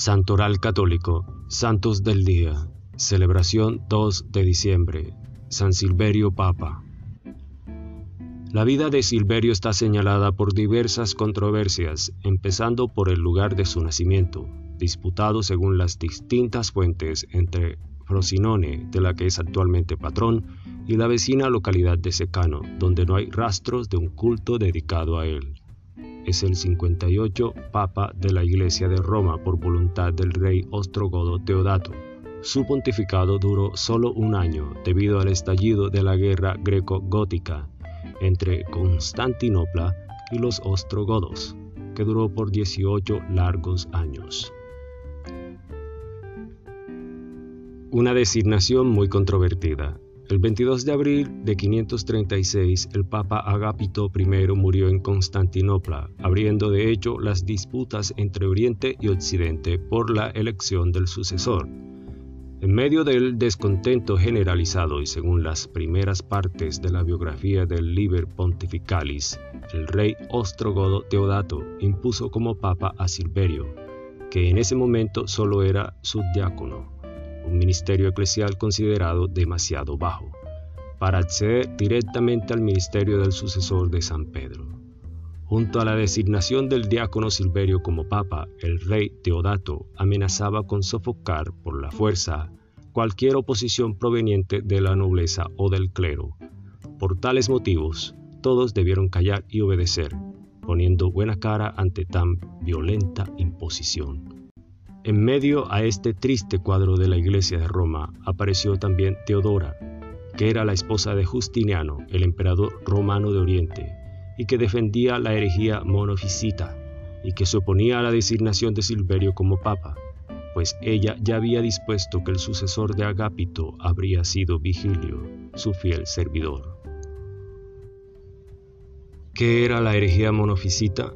Santoral Católico, Santos del Día, celebración 2 de diciembre, San Silverio Papa. La vida de Silverio está señalada por diversas controversias, empezando por el lugar de su nacimiento, disputado según las distintas fuentes entre Frosinone, de la que es actualmente patrón, y la vecina localidad de Secano, donde no hay rastros de un culto dedicado a él. Es el 58 Papa de la Iglesia de Roma por voluntad del rey ostrogodo Teodato. Su pontificado duró solo un año debido al estallido de la guerra greco-gótica entre Constantinopla y los ostrogodos, que duró por 18 largos años. Una designación muy controvertida. El 22 de abril de 536, el Papa Agapito I murió en Constantinopla, abriendo de hecho las disputas entre Oriente y Occidente por la elección del sucesor. En medio del descontento generalizado y según las primeras partes de la biografía del Liber Pontificalis, el rey ostrogodo Teodato impuso como papa a Silverio, que en ese momento solo era subdiácono ministerio eclesial considerado demasiado bajo, para acceder directamente al ministerio del sucesor de San Pedro. Junto a la designación del diácono Silverio como papa, el rey Teodato amenazaba con sofocar por la fuerza cualquier oposición proveniente de la nobleza o del clero. Por tales motivos, todos debieron callar y obedecer, poniendo buena cara ante tan violenta imposición. En medio a este triste cuadro de la iglesia de Roma apareció también Teodora, que era la esposa de Justiniano, el emperador romano de Oriente, y que defendía la herejía monofisita y que se oponía a la designación de Silverio como papa, pues ella ya había dispuesto que el sucesor de Agapito habría sido Vigilio, su fiel servidor. ¿Qué era la herejía monofisita?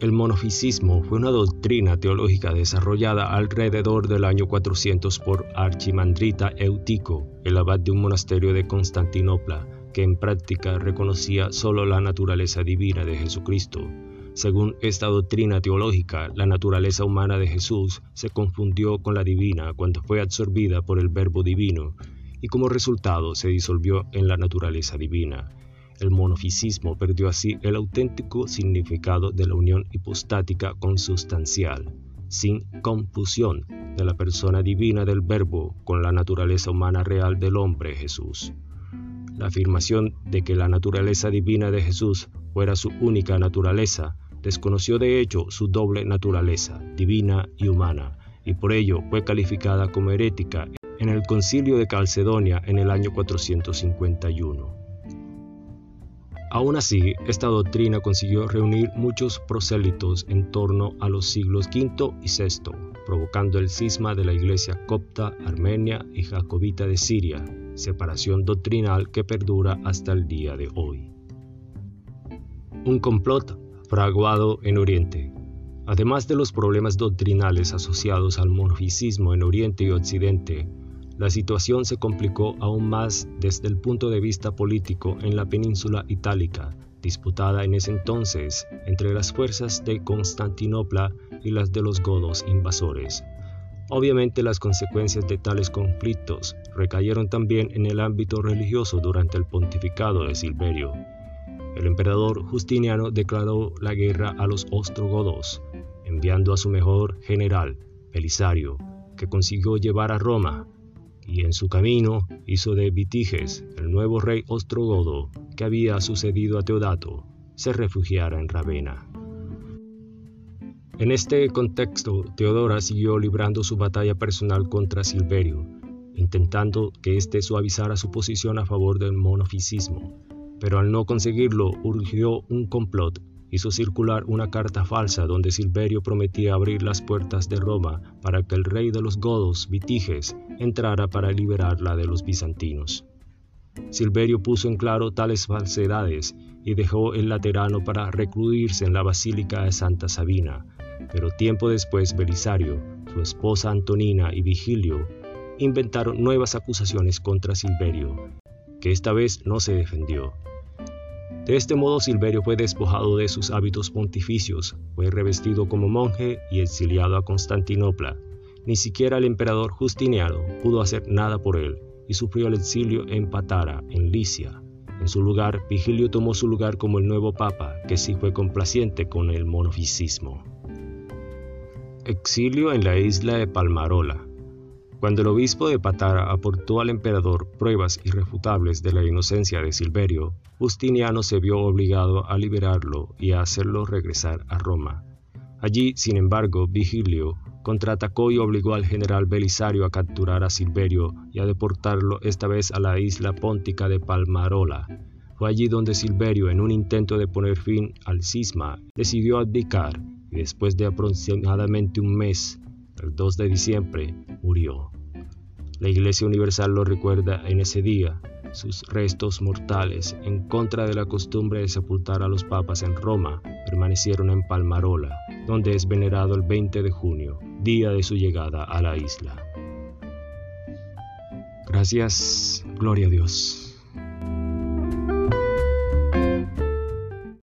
El monofisismo fue una doctrina teológica desarrollada alrededor del año 400 por Archimandrita Eutico, el abad de un monasterio de Constantinopla, que en práctica reconocía solo la naturaleza divina de Jesucristo. Según esta doctrina teológica, la naturaleza humana de Jesús se confundió con la divina cuando fue absorbida por el Verbo divino y como resultado se disolvió en la naturaleza divina. El monofisismo perdió así el auténtico significado de la unión hipostática consustancial, sin confusión de la persona divina del Verbo con la naturaleza humana real del hombre Jesús. La afirmación de que la naturaleza divina de Jesús fuera su única naturaleza desconoció de hecho su doble naturaleza, divina y humana, y por ello fue calificada como herética en el concilio de Calcedonia en el año 451. Aún así, esta doctrina consiguió reunir muchos prosélitos en torno a los siglos V y VI, provocando el cisma de la Iglesia copta, armenia y jacobita de Siria, separación doctrinal que perdura hasta el día de hoy. Un complot fraguado en Oriente. Además de los problemas doctrinales asociados al monofisismo en Oriente y Occidente, la situación se complicó aún más desde el punto de vista político en la península itálica, disputada en ese entonces entre las fuerzas de Constantinopla y las de los godos invasores. Obviamente las consecuencias de tales conflictos recayeron también en el ámbito religioso durante el pontificado de Silverio. El emperador Justiniano declaró la guerra a los ostrogodos, enviando a su mejor general, Belisario, que consiguió llevar a Roma y en su camino hizo de Vitiges, el nuevo rey ostrogodo que había sucedido a Teodato, se refugiara en Ravenna. En este contexto, Teodora siguió librando su batalla personal contra Silverio, intentando que éste suavizara su posición a favor del monofisismo, pero al no conseguirlo urgió un complot hizo circular una carta falsa donde Silverio prometía abrir las puertas de Roma para que el rey de los godos, Vitiges, entrara para liberarla de los bizantinos. Silverio puso en claro tales falsedades y dejó el laterano para recluirse en la basílica de Santa Sabina, pero tiempo después Belisario, su esposa Antonina y Vigilio inventaron nuevas acusaciones contra Silverio, que esta vez no se defendió De este modo Silverio fue despojado de sus hábitos pontificios, fue revestido como monje y exiliado a Constantinopla. Ni siquiera el emperador Justiniano pudo hacer nada por él y sufrió el exilio en Patara, en Licia. En su lugar, Vigilio tomó su lugar como el nuevo papa, que sí fue complaciente con el monofisismo. Exilio en la isla de Palmarola. Cuando el obispo de Patara aportó al emperador pruebas irrefutables de la inocencia de Silverio, Justiniano se vio obligado a liberarlo y a hacerlo regresar a Roma. Allí, sin embargo, Vigilio contraatacó y obligó al general Belisario a capturar a Silverio y a deportarlo esta vez a la isla póntica de Palmarola. Fue allí donde Silverio, en un intento de poner fin al cisma, decidió abdicar y después de aproximadamente un mes, el 2 de diciembre, murió. La Iglesia Universal lo recuerda en ese día, sus restos mortales, en contra de la costumbre de sepultar a los papas en Roma, permanecieron en Palmarola, donde es venerado el 20 de junio, día de su llegada a la isla. Gracias, gloria a Dios.